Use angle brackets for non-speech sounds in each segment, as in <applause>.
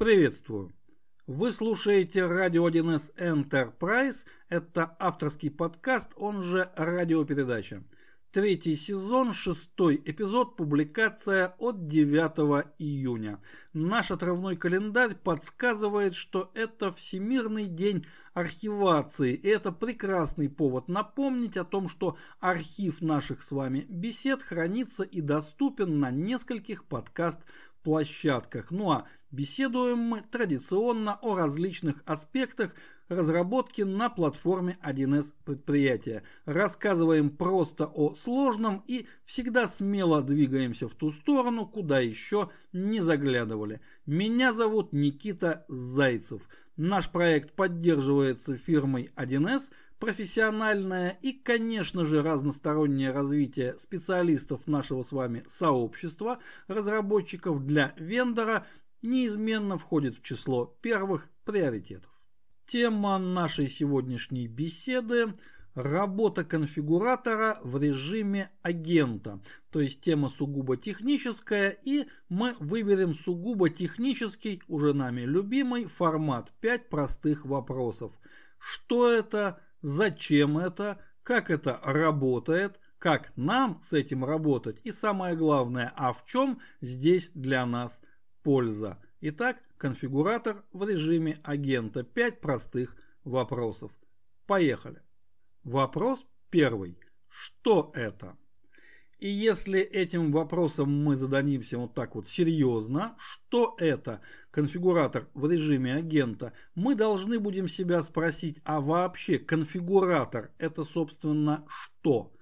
Приветствую! Вы слушаете радио 1С Enterprise. Это авторский подкаст, он же радиопередача. Третий сезон, шестой эпизод, публикация от 9 июня. Наш отрывной календарь подсказывает, что это Всемирный день архивации. И это прекрасный повод напомнить о том, что архив наших с вами бесед хранится и доступен на нескольких подкаст-площадках. Ну а беседуем мы традиционно о различных аспектах разработки на платформе 1С предприятия. Рассказываем просто о сложном и всегда смело двигаемся в ту сторону, куда еще не заглядывали. Меня зовут Никита Зайцев. Наш проект поддерживается фирмой 1С, профессиональное и, конечно же, разностороннее развитие специалистов нашего с вами сообщества, разработчиков для вендора, неизменно входит в число первых приоритетов. Тема нашей сегодняшней беседы – работа конфигуратора в режиме агента. То есть тема сугубо техническая и мы выберем сугубо технический, уже нами любимый формат 5 простых вопросов. Что это, зачем это, как это работает, как нам с этим работать и самое главное, а в чем здесь для нас польза. Итак, конфигуратор в режиме агента. Пять простых вопросов. Поехали. Вопрос первый. Что это? И если этим вопросом мы зададимся вот так вот серьезно, что это конфигуратор в режиме агента, мы должны будем себя спросить, а вообще конфигуратор это собственно что?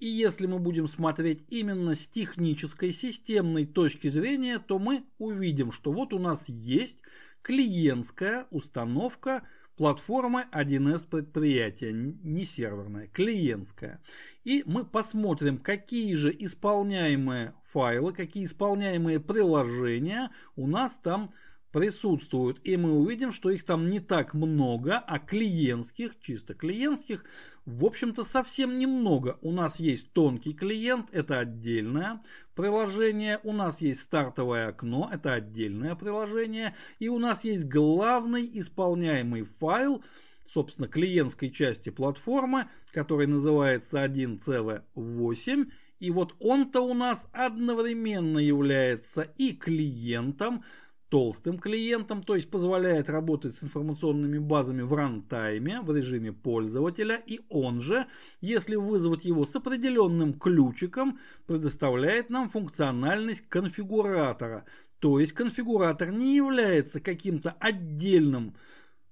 И если мы будем смотреть именно с технической, системной точки зрения, то мы увидим, что вот у нас есть клиентская установка платформы 1С предприятия, не серверная, клиентская. И мы посмотрим, какие же исполняемые файлы, какие исполняемые приложения у нас там присутствуют. И мы увидим, что их там не так много, а клиентских, чисто клиентских, в общем-то совсем немного. У нас есть тонкий клиент, это отдельное приложение. У нас есть стартовое окно, это отдельное приложение. И у нас есть главный исполняемый файл, собственно, клиентской части платформы, который называется 1CV8. И вот он-то у нас одновременно является и клиентом, толстым клиентом, то есть позволяет работать с информационными базами в рантайме, в режиме пользователя, и он же, если вызвать его с определенным ключиком, предоставляет нам функциональность конфигуратора. То есть конфигуратор не является каким-то отдельным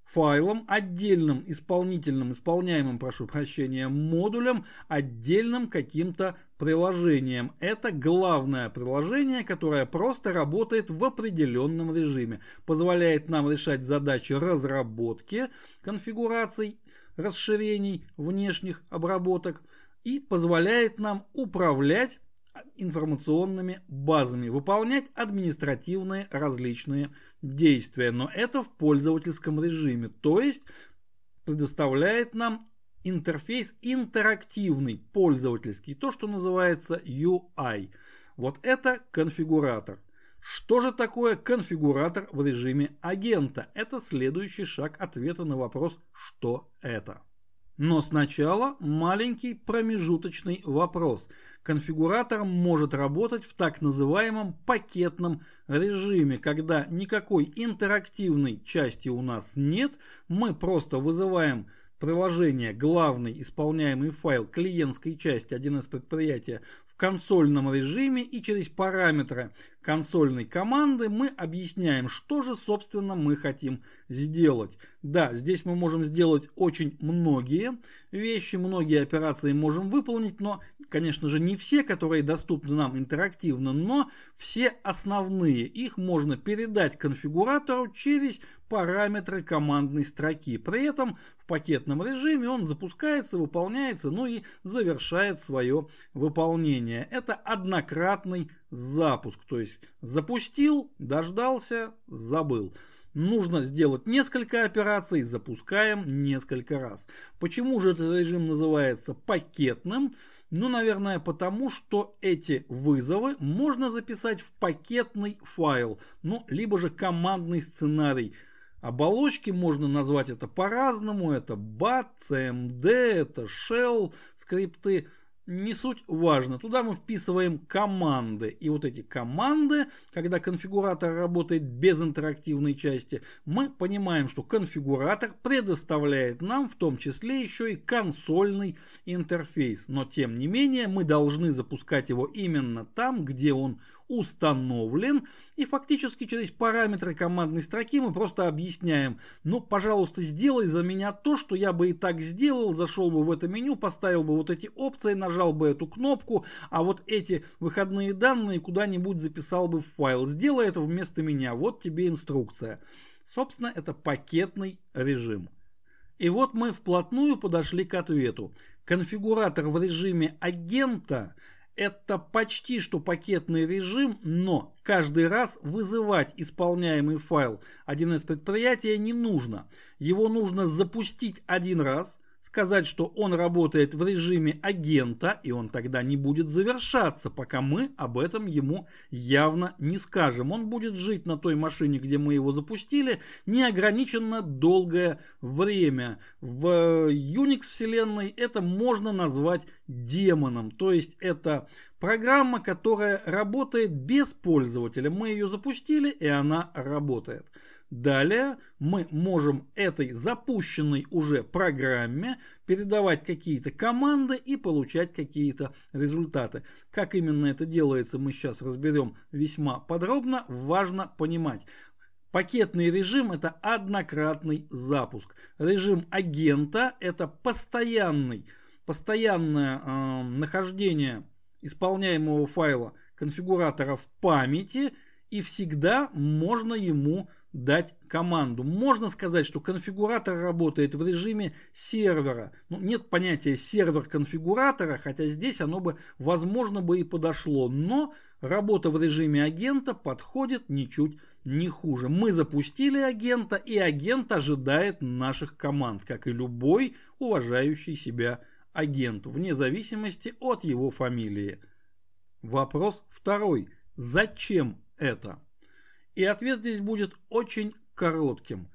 файлом, отдельным исполнительным, исполняемым, прошу прощения, модулем, отдельным каким-то приложением. Это главное приложение, которое просто работает в определенном режиме. Позволяет нам решать задачи разработки конфигураций, расширений внешних обработок и позволяет нам управлять информационными базами, выполнять административные различные действия, но это в пользовательском режиме, то есть предоставляет нам интерфейс интерактивный, пользовательский, то, что называется UI. Вот это конфигуратор. Что же такое конфигуратор в режиме агента? Это следующий шаг ответа на вопрос «что это?». Но сначала маленький промежуточный вопрос. Конфигуратор может работать в так называемом пакетном режиме, когда никакой интерактивной части у нас нет, мы просто вызываем приложение, главный исполняемый файл клиентской части 1С предприятия в консольном режиме и через параметры консольной команды мы объясняем, что же собственно мы хотим сделать. Да, здесь мы можем сделать очень многие вещи, многие операции можем выполнить, но, конечно же, не все, которые доступны нам интерактивно, но все основные. Их можно передать конфигуратору через параметры командной строки. При этом в пакетном режиме он запускается, выполняется, ну и завершает свое выполнение. Это однократный запуск, то есть запустил, дождался, забыл. Нужно сделать несколько операций, запускаем несколько раз. Почему же этот режим называется пакетным? Ну, наверное, потому что эти вызовы можно записать в пакетный файл, ну, либо же командный сценарий. Оболочки можно назвать это по-разному, это BAT, CMD, это Shell скрипты не суть важно. Туда мы вписываем команды. И вот эти команды, когда конфигуратор работает без интерактивной части, мы понимаем, что конфигуратор предоставляет нам в том числе еще и консольный интерфейс. Но тем не менее мы должны запускать его именно там, где он установлен, и фактически через параметры командной строки мы просто объясняем, ну, пожалуйста, сделай за меня то, что я бы и так сделал, зашел бы в это меню, поставил бы вот эти опции, нажал бы эту кнопку, а вот эти выходные данные куда-нибудь записал бы в файл. Сделай это вместо меня, вот тебе инструкция. Собственно, это пакетный режим. И вот мы вплотную подошли к ответу. Конфигуратор в режиме агента – это почти что пакетный режим, но каждый раз вызывать исполняемый файл 1С предприятия не нужно. Его нужно запустить один раз, сказать, что он работает в режиме агента, и он тогда не будет завершаться, пока мы об этом ему явно не скажем. Он будет жить на той машине, где мы его запустили, неограниченно долгое время. В Unix вселенной это можно назвать демоном, то есть это программа, которая работает без пользователя. Мы ее запустили, и она работает. Далее мы можем этой запущенной уже программе передавать какие-то команды и получать какие-то результаты. Как именно это делается, мы сейчас разберем весьма подробно. Важно понимать. Пакетный режим – это однократный запуск. Режим агента – это постоянный, постоянное э, нахождение исполняемого файла конфигуратора в памяти и всегда можно ему дать команду. Можно сказать, что конфигуратор работает в режиме сервера. Ну, нет понятия сервер конфигуратора, хотя здесь оно бы, возможно, бы и подошло. Но работа в режиме агента подходит ничуть не хуже. Мы запустили агента, и агент ожидает наших команд, как и любой уважающий себя агент, вне зависимости от его фамилии. Вопрос второй. Зачем это? И ответ здесь будет очень коротким.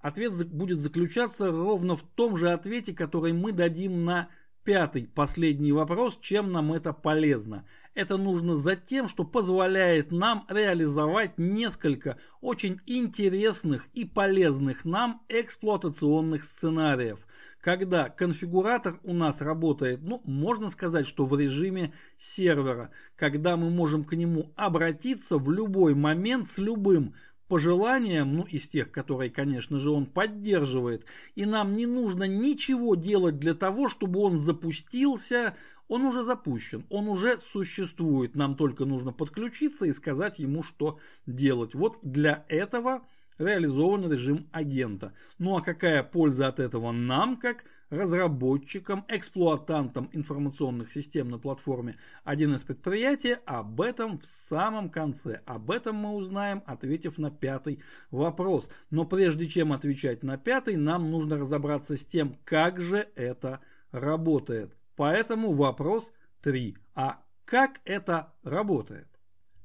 Ответ будет заключаться ровно в том же ответе, который мы дадим на пятый, последний вопрос, чем нам это полезно. Это нужно за тем, что позволяет нам реализовать несколько очень интересных и полезных нам эксплуатационных сценариев когда конфигуратор у нас работает, ну, можно сказать, что в режиме сервера, когда мы можем к нему обратиться в любой момент с любым пожеланием, ну, из тех, которые, конечно же, он поддерживает, и нам не нужно ничего делать для того, чтобы он запустился, он уже запущен, он уже существует, нам только нужно подключиться и сказать ему, что делать. Вот для этого реализован режим агента. Ну а какая польза от этого нам, как разработчикам, эксплуатантам информационных систем на платформе 1С предприятия, об этом в самом конце. Об этом мы узнаем, ответив на пятый вопрос. Но прежде чем отвечать на пятый, нам нужно разобраться с тем, как же это работает. Поэтому вопрос 3. А как это работает?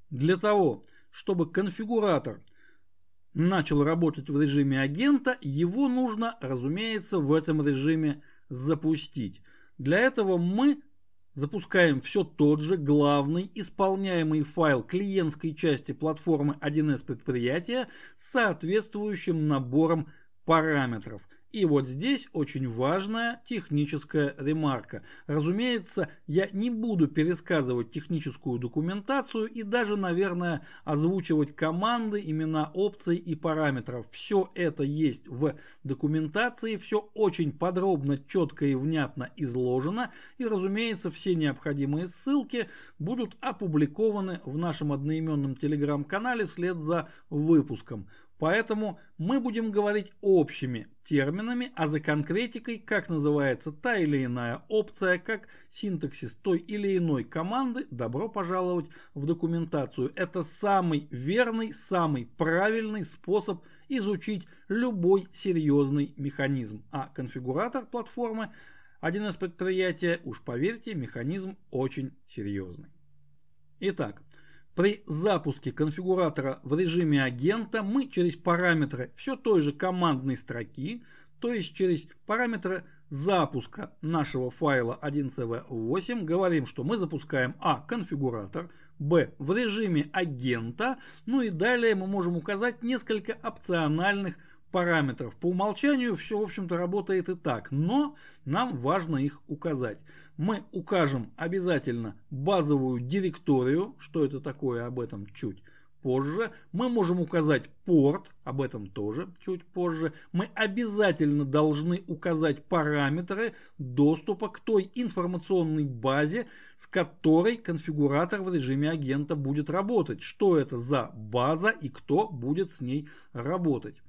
Для того, чтобы конфигуратор – начал работать в режиме агента, его нужно, разумеется, в этом режиме запустить. Для этого мы запускаем все тот же главный исполняемый файл клиентской части платформы 1С предприятия с соответствующим набором параметров. И вот здесь очень важная техническая ремарка. Разумеется, я не буду пересказывать техническую документацию и даже, наверное, озвучивать команды, имена опций и параметров. Все это есть в документации, все очень подробно, четко и внятно изложено. И, разумеется, все необходимые ссылки будут опубликованы в нашем одноименном телеграм-канале вслед за выпуском. Поэтому мы будем говорить общими терминами, а за конкретикой, как называется та или иная опция, как синтаксис той или иной команды, добро пожаловать в документацию. Это самый верный, самый правильный способ изучить любой серьезный механизм. А конфигуратор платформы один из предприятия, уж поверьте, механизм очень серьезный. Итак, при запуске конфигуратора в режиме агента мы через параметры все той же командной строки, то есть через параметры запуска нашего файла 1cv8 говорим, что мы запускаем а. конфигуратор, б. в режиме агента, ну и далее мы можем указать несколько опциональных параметров. По умолчанию все, в общем-то, работает и так, но нам важно их указать. Мы укажем обязательно базовую директорию, что это такое, об этом чуть позже. Мы можем указать порт, об этом тоже чуть позже. Мы обязательно должны указать параметры доступа к той информационной базе, с которой конфигуратор в режиме агента будет работать. Что это за база и кто будет с ней работать.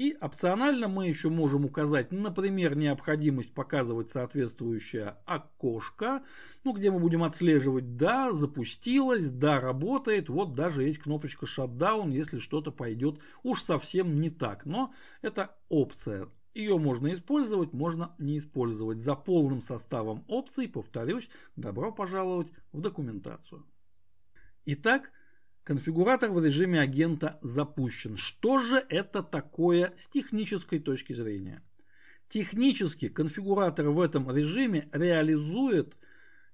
И опционально мы еще можем указать, например, необходимость показывать соответствующее окошко, ну, где мы будем отслеживать, да, запустилось, да, работает, вот даже есть кнопочка shutdown, если что-то пойдет уж совсем не так. Но это опция. Ее можно использовать, можно не использовать. За полным составом опций, повторюсь, добро пожаловать в документацию. Итак, Конфигуратор в режиме агента запущен. Что же это такое с технической точки зрения? Технически конфигуратор в этом режиме реализует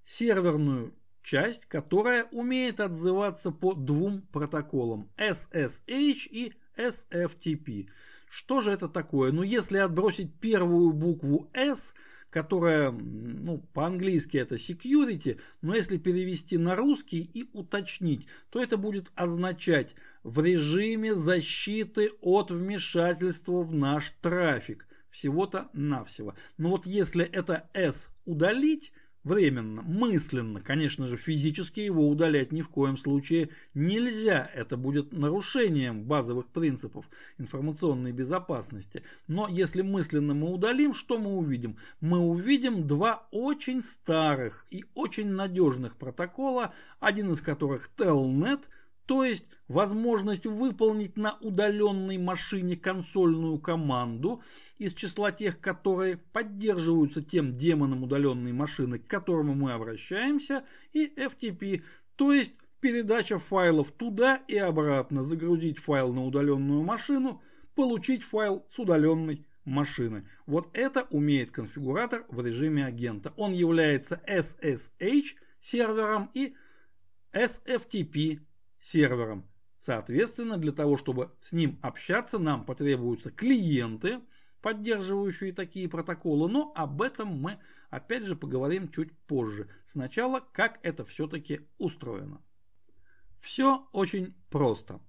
серверную часть, которая умеет отзываться по двум протоколам SSH и SFTP. Что же это такое? Ну, если отбросить первую букву S – которая, ну, по-английски это security, но если перевести на русский и уточнить, то это будет означать в режиме защиты от вмешательства в наш трафик. Всего-то навсего. Но вот если это S удалить, временно, мысленно, конечно же, физически его удалять ни в коем случае нельзя. Это будет нарушением базовых принципов информационной безопасности. Но если мысленно мы удалим, что мы увидим? Мы увидим два очень старых и очень надежных протокола, один из которых Telnet – то есть возможность выполнить на удаленной машине консольную команду из числа тех, которые поддерживаются тем демоном удаленной машины, к которому мы обращаемся, и FTP, то есть передача файлов туда и обратно, загрузить файл на удаленную машину, получить файл с удаленной машины. Вот это умеет конфигуратор в режиме агента. Он является SSH сервером и SFTP сервером. Соответственно, для того, чтобы с ним общаться, нам потребуются клиенты, поддерживающие такие протоколы, но об этом мы опять же поговорим чуть позже. Сначала, как это все-таки устроено. Все очень просто.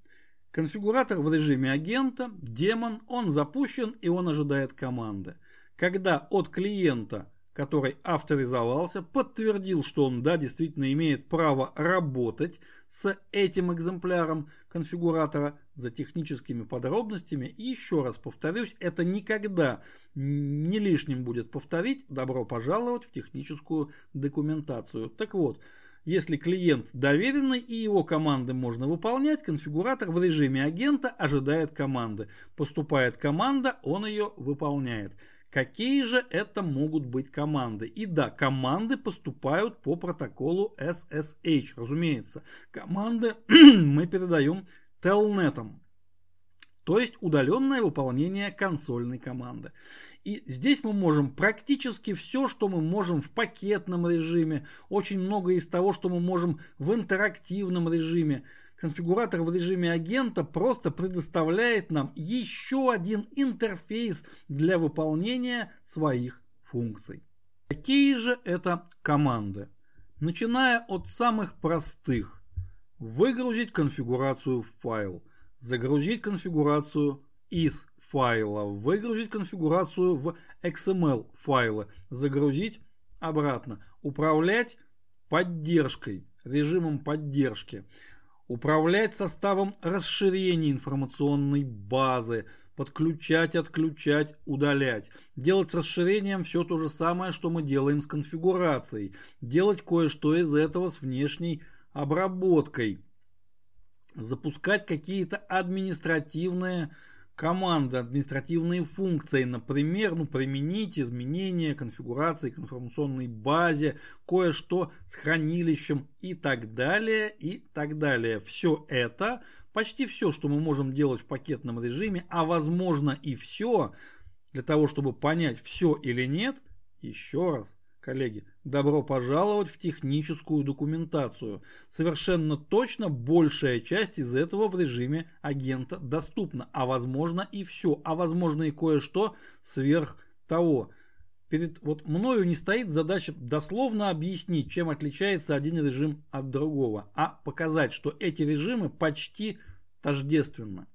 Конфигуратор в режиме агента, демон, он запущен и он ожидает команды. Когда от клиента который авторизовался, подтвердил, что он, да, действительно имеет право работать с этим экземпляром конфигуратора за техническими подробностями. И еще раз повторюсь, это никогда не лишним будет повторить. Добро пожаловать в техническую документацию. Так вот, если клиент доверенный и его команды можно выполнять, конфигуратор в режиме агента ожидает команды. Поступает команда, он ее выполняет. Какие же это могут быть команды? И да, команды поступают по протоколу SSH, разумеется. Команды <clears throat> мы передаем телнетом, то есть удаленное выполнение консольной команды. И здесь мы можем практически все, что мы можем в пакетном режиме, очень много из того, что мы можем в интерактивном режиме конфигуратор в режиме агента просто предоставляет нам еще один интерфейс для выполнения своих функций. Какие же это команды? Начиная от самых простых. Выгрузить конфигурацию в файл. Загрузить конфигурацию из файла. Выгрузить конфигурацию в XML файлы. Загрузить обратно. Управлять поддержкой, режимом поддержки управлять составом расширения информационной базы, подключать, отключать, удалять. Делать с расширением все то же самое, что мы делаем с конфигурацией. Делать кое-что из этого с внешней обработкой. Запускать какие-то административные команды, административные функции, например, ну, применить изменения конфигурации к информационной базе, кое-что с хранилищем и так далее, и так далее. Все это, почти все, что мы можем делать в пакетном режиме, а возможно и все, для того, чтобы понять, все или нет, еще раз, коллеги, добро пожаловать в техническую документацию. Совершенно точно большая часть из этого в режиме агента доступна, а возможно и все, а возможно и кое-что сверх того. Перед вот мною не стоит задача дословно объяснить, чем отличается один режим от другого, а показать, что эти режимы почти тождественны.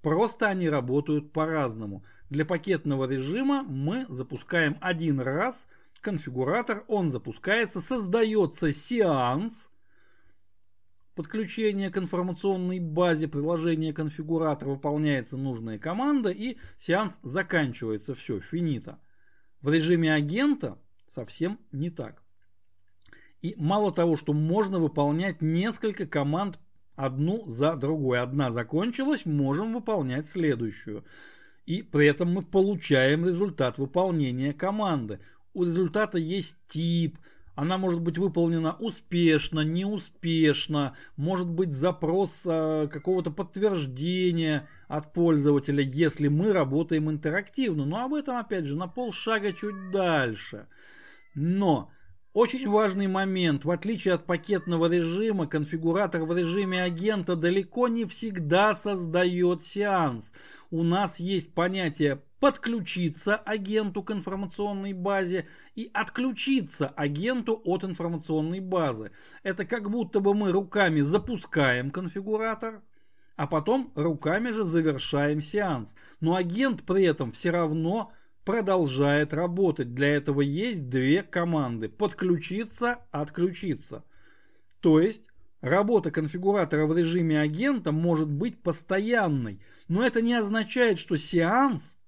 Просто они работают по-разному. Для пакетного режима мы запускаем один раз – конфигуратор, он запускается, создается сеанс подключения к информационной базе приложения конфигуратора, выполняется нужная команда и сеанс заканчивается, все, финита. В режиме агента совсем не так. И мало того, что можно выполнять несколько команд одну за другой. Одна закончилась, можем выполнять следующую. И при этом мы получаем результат выполнения команды у результата есть тип, она может быть выполнена успешно, неуспешно, может быть запрос э, какого-то подтверждения от пользователя, если мы работаем интерактивно. Но об этом, опять же, на полшага чуть дальше. Но очень важный момент. В отличие от пакетного режима, конфигуратор в режиме агента далеко не всегда создает сеанс. У нас есть понятие подключиться агенту к информационной базе и отключиться агенту от информационной базы. Это как будто бы мы руками запускаем конфигуратор, а потом руками же завершаем сеанс. Но агент при этом все равно продолжает работать. Для этого есть две команды. Подключиться, отключиться. То есть работа конфигуратора в режиме агента может быть постоянной. Но это не означает, что сеанс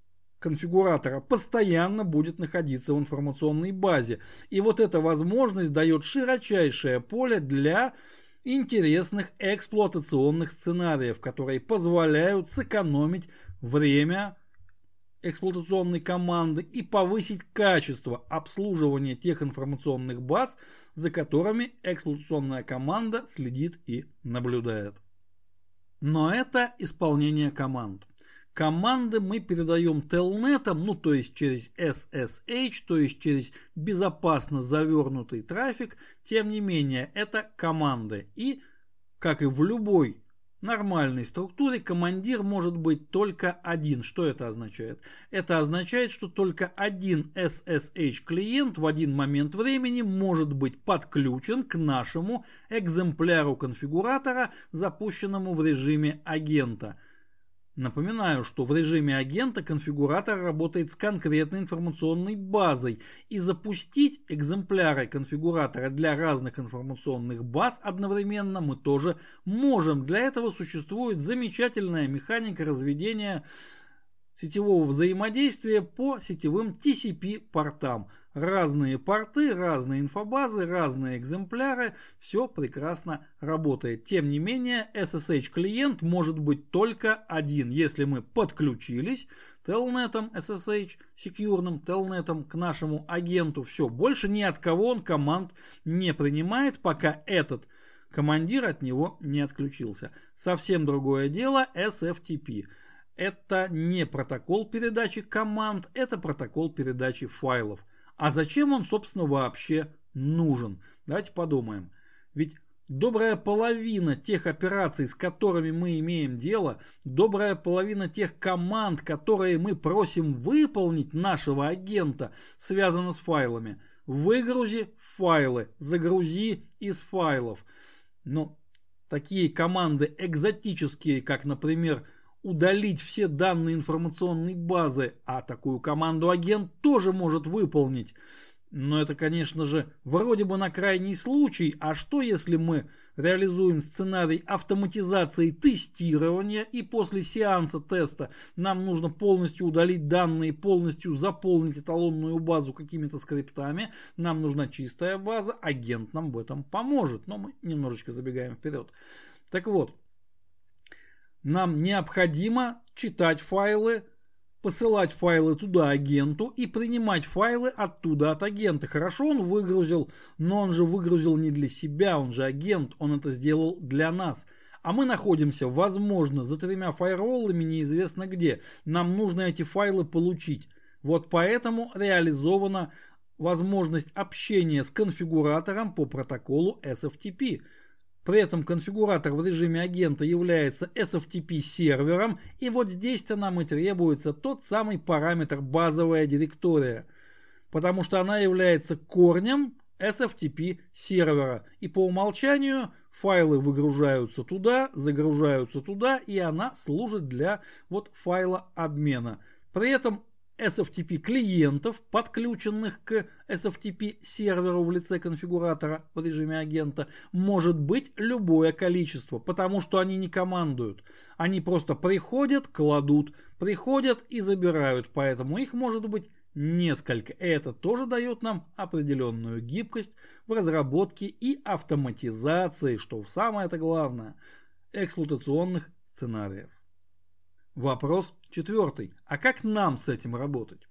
конфигуратора постоянно будет находиться в информационной базе. И вот эта возможность дает широчайшее поле для интересных эксплуатационных сценариев, которые позволяют сэкономить время эксплуатационной команды и повысить качество обслуживания тех информационных баз, за которыми эксплуатационная команда следит и наблюдает. Но это исполнение команд. Команды мы передаем телнетом, ну то есть через SSH, то есть через безопасно завернутый трафик. Тем не менее, это команды. И, как и в любой нормальной структуре командир может быть только один. Что это означает? Это означает, что только один SSH клиент в один момент времени может быть подключен к нашему экземпляру конфигуратора, запущенному в режиме агента. Напоминаю, что в режиме агента конфигуратор работает с конкретной информационной базой, и запустить экземпляры конфигуратора для разных информационных баз одновременно мы тоже можем. Для этого существует замечательная механика разведения сетевого взаимодействия по сетевым TCP-портам – разные порты, разные инфобазы, разные экземпляры, все прекрасно работает. Тем не менее, SSH клиент может быть только один, если мы подключились телнетом SSH, секьюрным телнетом к нашему агенту. Все, больше ни от кого он команд не принимает, пока этот командир от него не отключился. Совсем другое дело SFTP. Это не протокол передачи команд, это протокол передачи файлов. А зачем он, собственно, вообще нужен? Давайте подумаем. Ведь добрая половина тех операций, с которыми мы имеем дело, добрая половина тех команд, которые мы просим выполнить нашего агента, связана с файлами. Выгрузи файлы, загрузи из файлов. Но такие команды экзотические, как, например, удалить все данные информационной базы, а такую команду агент тоже может выполнить. Но это, конечно же, вроде бы на крайний случай, а что если мы реализуем сценарий автоматизации тестирования и после сеанса теста нам нужно полностью удалить данные, полностью заполнить эталонную базу какими-то скриптами, нам нужна чистая база, агент нам в этом поможет, но мы немножечко забегаем вперед. Так вот, нам необходимо читать файлы, посылать файлы туда агенту и принимать файлы оттуда от агента. Хорошо он выгрузил, но он же выгрузил не для себя, он же агент, он это сделал для нас. А мы находимся, возможно, за тремя фаерволами неизвестно где. Нам нужно эти файлы получить. Вот поэтому реализована возможность общения с конфигуратором по протоколу SFTP. При этом конфигуратор в режиме агента является SFTP сервером, и вот здесь-то нам и требуется тот самый параметр базовая директория, потому что она является корнем SFTP сервера, и по умолчанию файлы выгружаются туда, загружаются туда, и она служит для вот файла обмена. При этом SFTP клиентов, подключенных к SFTP серверу в лице конфигуратора в режиме агента, может быть любое количество, потому что они не командуют. Они просто приходят, кладут, приходят и забирают, поэтому их может быть несколько. Это тоже дает нам определенную гибкость в разработке и автоматизации, что самое это главное, эксплуатационных сценариев. Вопрос четвертый. А как нам с этим работать?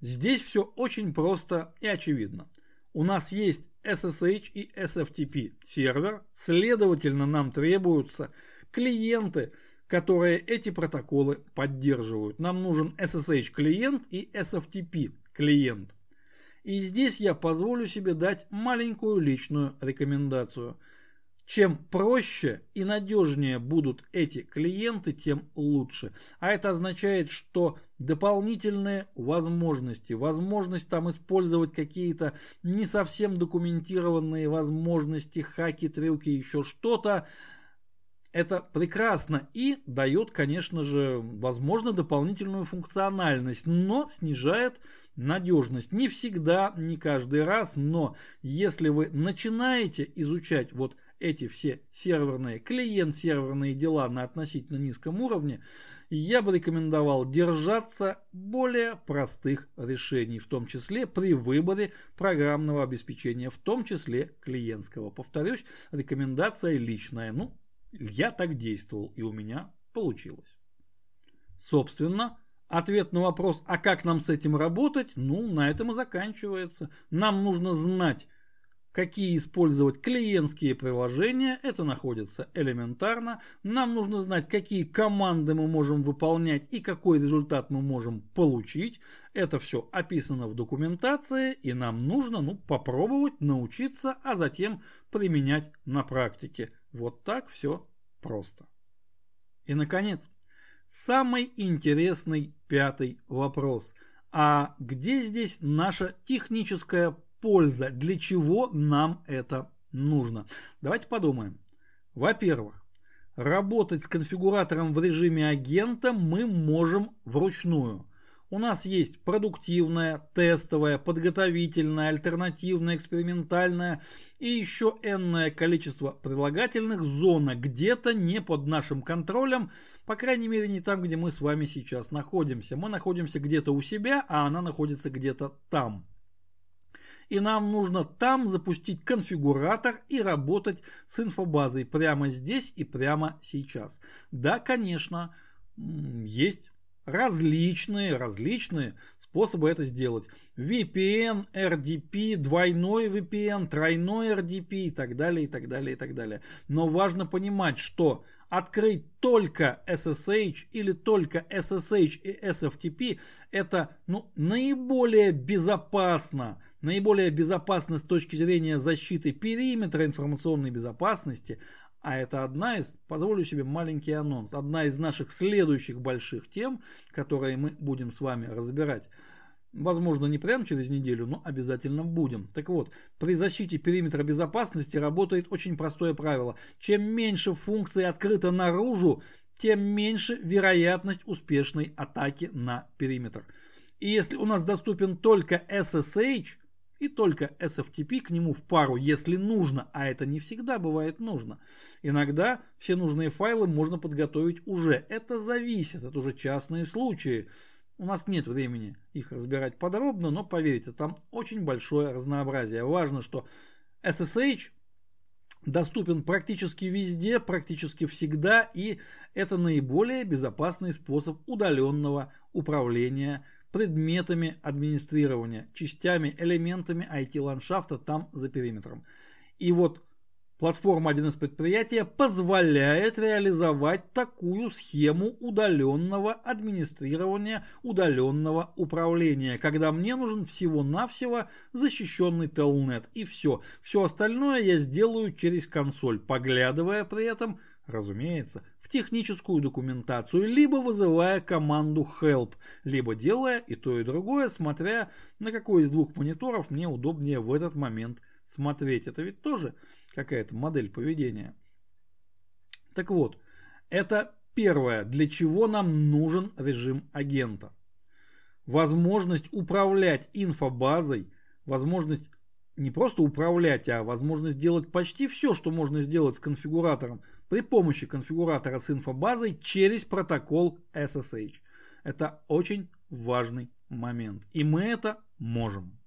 Здесь все очень просто и очевидно. У нас есть SSH и SFTP сервер, следовательно нам требуются клиенты, которые эти протоколы поддерживают. Нам нужен SSH клиент и SFTP клиент. И здесь я позволю себе дать маленькую личную рекомендацию – чем проще и надежнее будут эти клиенты, тем лучше. А это означает, что дополнительные возможности, возможность там использовать какие-то не совсем документированные возможности, хаки, трюки, еще что-то, это прекрасно и дает, конечно же, возможно, дополнительную функциональность, но снижает надежность. Не всегда, не каждый раз, но если вы начинаете изучать вот эти все серверные, клиент-серверные дела на относительно низком уровне, я бы рекомендовал держаться более простых решений, в том числе при выборе программного обеспечения, в том числе клиентского. Повторюсь, рекомендация личная. Ну, я так действовал, и у меня получилось. Собственно, ответ на вопрос, а как нам с этим работать, ну, на этом и заканчивается. Нам нужно знать, Какие использовать клиентские приложения, это находится элементарно. Нам нужно знать, какие команды мы можем выполнять и какой результат мы можем получить. Это все описано в документации и нам нужно ну, попробовать научиться, а затем применять на практике. Вот так все просто. И, наконец, самый интересный пятый вопрос. А где здесь наша техническая польза, для чего нам это нужно. Давайте подумаем. Во-первых, работать с конфигуратором в режиме агента мы можем вручную. У нас есть продуктивная, тестовая, подготовительная, альтернативная, экспериментальная и еще энное количество прилагательных зона где-то не под нашим контролем, по крайней мере не там, где мы с вами сейчас находимся. Мы находимся где-то у себя, а она находится где-то там и нам нужно там запустить конфигуратор и работать с инфобазой прямо здесь и прямо сейчас. Да, конечно, есть различные, различные способы это сделать. VPN, RDP, двойной VPN, тройной RDP и так далее, и так далее, и так далее. Но важно понимать, что открыть только SSH или только SSH и SFTP это ну, наиболее безопасно наиболее безопасно с точки зрения защиты периметра информационной безопасности, а это одна из, позволю себе маленький анонс, одна из наших следующих больших тем, которые мы будем с вами разбирать. Возможно, не прямо через неделю, но обязательно будем. Так вот, при защите периметра безопасности работает очень простое правило. Чем меньше функций открыто наружу, тем меньше вероятность успешной атаки на периметр. И если у нас доступен только SSH, и только SFTP к нему в пару, если нужно, а это не всегда бывает нужно. Иногда все нужные файлы можно подготовить уже. Это зависит, это уже частные случаи. У нас нет времени их разбирать подробно, но поверьте, там очень большое разнообразие. Важно, что SSH доступен практически везде, практически всегда, и это наиболее безопасный способ удаленного управления предметами администрирования, частями, элементами IT-ландшафта там за периметром. И вот Платформа 1С предприятия позволяет реализовать такую схему удаленного администрирования, удаленного управления, когда мне нужен всего-навсего защищенный телнет и все. Все остальное я сделаю через консоль, поглядывая при этом, разумеется, техническую документацию, либо вызывая команду help, либо делая и то и другое, смотря на какой из двух мониторов мне удобнее в этот момент смотреть. Это ведь тоже какая-то модель поведения. Так вот, это первое, для чего нам нужен режим агента. Возможность управлять инфобазой, возможность не просто управлять, а возможность делать почти все, что можно сделать с конфигуратором при помощи конфигуратора с инфобазой через протокол SSH. Это очень важный момент. И мы это можем.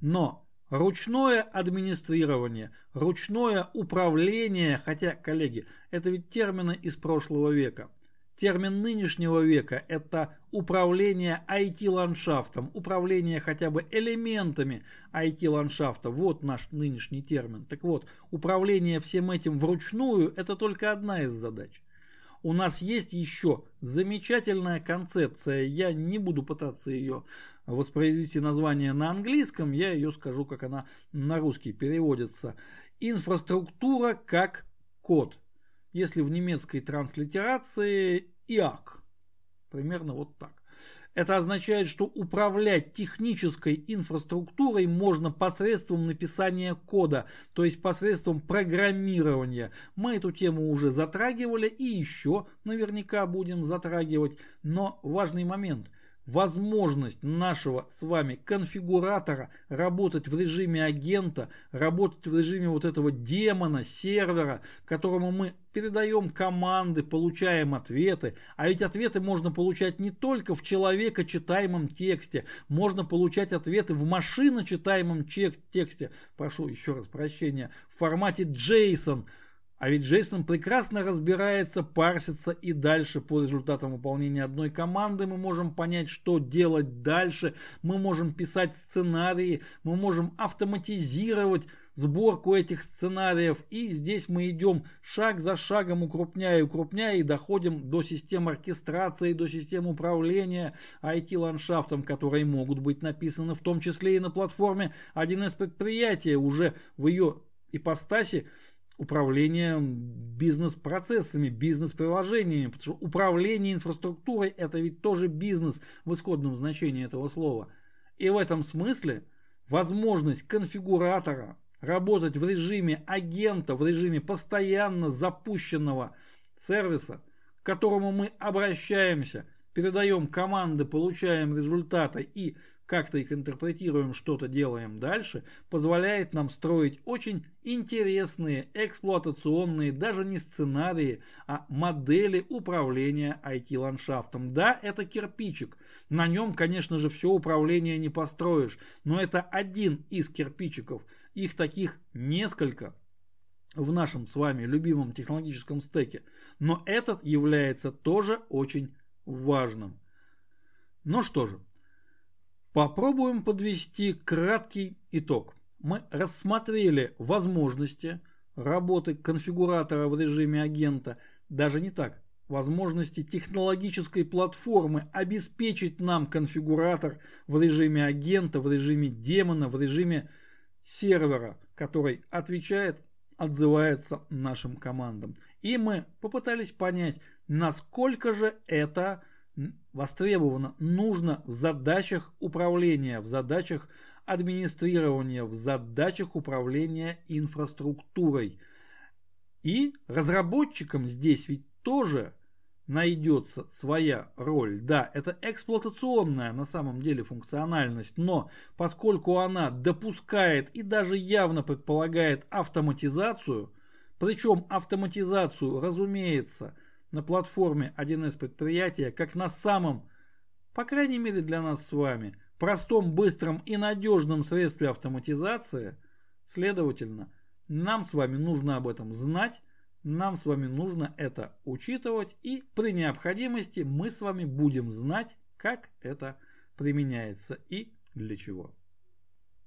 Но Ручное администрирование, ручное управление, хотя, коллеги, это ведь термины из прошлого века. Термин нынешнего века – это управление IT-ландшафтом, управление хотя бы элементами IT-ландшафта. Вот наш нынешний термин. Так вот, управление всем этим вручную – это только одна из задач у нас есть еще замечательная концепция. Я не буду пытаться ее воспроизвести название на английском, я ее скажу, как она на русский переводится. Инфраструктура как код. Если в немецкой транслитерации ИАК. Примерно вот так. Это означает, что управлять технической инфраструктурой можно посредством написания кода, то есть посредством программирования. Мы эту тему уже затрагивали и еще наверняка будем затрагивать, но важный момент – возможность нашего с вами конфигуратора работать в режиме агента, работать в режиме вот этого демона, сервера, которому мы передаем команды, получаем ответы. А ведь ответы можно получать не только в человека читаемом тексте, можно получать ответы в машино читаемом тексте, прошу еще раз прощения, в формате JSON, а ведь Джейсон прекрасно разбирается, парсится и дальше по результатам выполнения одной команды мы можем понять, что делать дальше. Мы можем писать сценарии, мы можем автоматизировать сборку этих сценариев. И здесь мы идем шаг за шагом, укрупняя и укрупняя, и доходим до систем оркестрации, до систем управления IT-ландшафтом, которые могут быть написаны в том числе и на платформе 1С предприятия уже в ее ипостаси управление бизнес-процессами, бизнес-приложениями, потому что управление инфраструктурой это ведь тоже бизнес в исходном значении этого слова. И в этом смысле возможность конфигуратора работать в режиме агента, в режиме постоянно запущенного сервиса, к которому мы обращаемся, передаем команды, получаем результаты и как-то их интерпретируем, что-то делаем дальше, позволяет нам строить очень интересные эксплуатационные, даже не сценарии, а модели управления IT-ландшафтом. Да, это кирпичик. На нем, конечно же, все управление не построишь, но это один из кирпичиков. Их таких несколько в нашем с вами любимом технологическом стеке. Но этот является тоже очень важным. Ну что же, Попробуем подвести краткий итог. Мы рассмотрели возможности работы конфигуратора в режиме агента, даже не так, возможности технологической платформы обеспечить нам конфигуратор в режиме агента, в режиме демона, в режиме сервера, который отвечает, отзывается нашим командам. И мы попытались понять, насколько же это востребовано, нужно в задачах управления, в задачах администрирования, в задачах управления инфраструктурой. И разработчикам здесь ведь тоже найдется своя роль. Да, это эксплуатационная на самом деле функциональность, но поскольку она допускает и даже явно предполагает автоматизацию, причем автоматизацию, разумеется, на платформе 1С предприятия, как на самом, по крайней мере для нас с вами, простом, быстром и надежном средстве автоматизации, следовательно, Нам с вами нужно об этом знать, нам с вами нужно это учитывать и при необходимости мы с вами будем знать, как это применяется и для чего.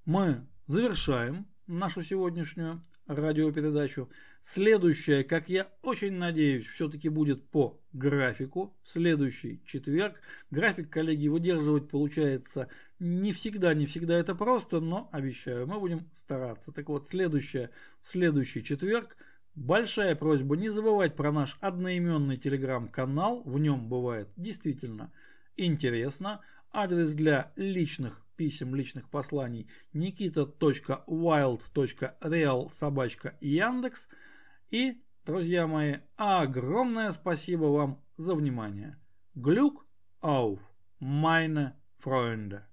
Мы завершаем нашу сегодняшнюю радиопередачу. Следующая, как я очень надеюсь, все-таки будет по графику. Следующий четверг. График, коллеги, выдерживать получается не всегда, не всегда это просто, но обещаю, мы будем стараться. Так вот, следующая, следующий четверг. Большая просьба не забывать про наш одноименный телеграм-канал. В нем бывает действительно интересно. Адрес для личных писем, личных посланий nikita.wild.real собачка Яндекс. И, друзья мои, огромное спасибо вам за внимание. Глюк auf, meine Freunde.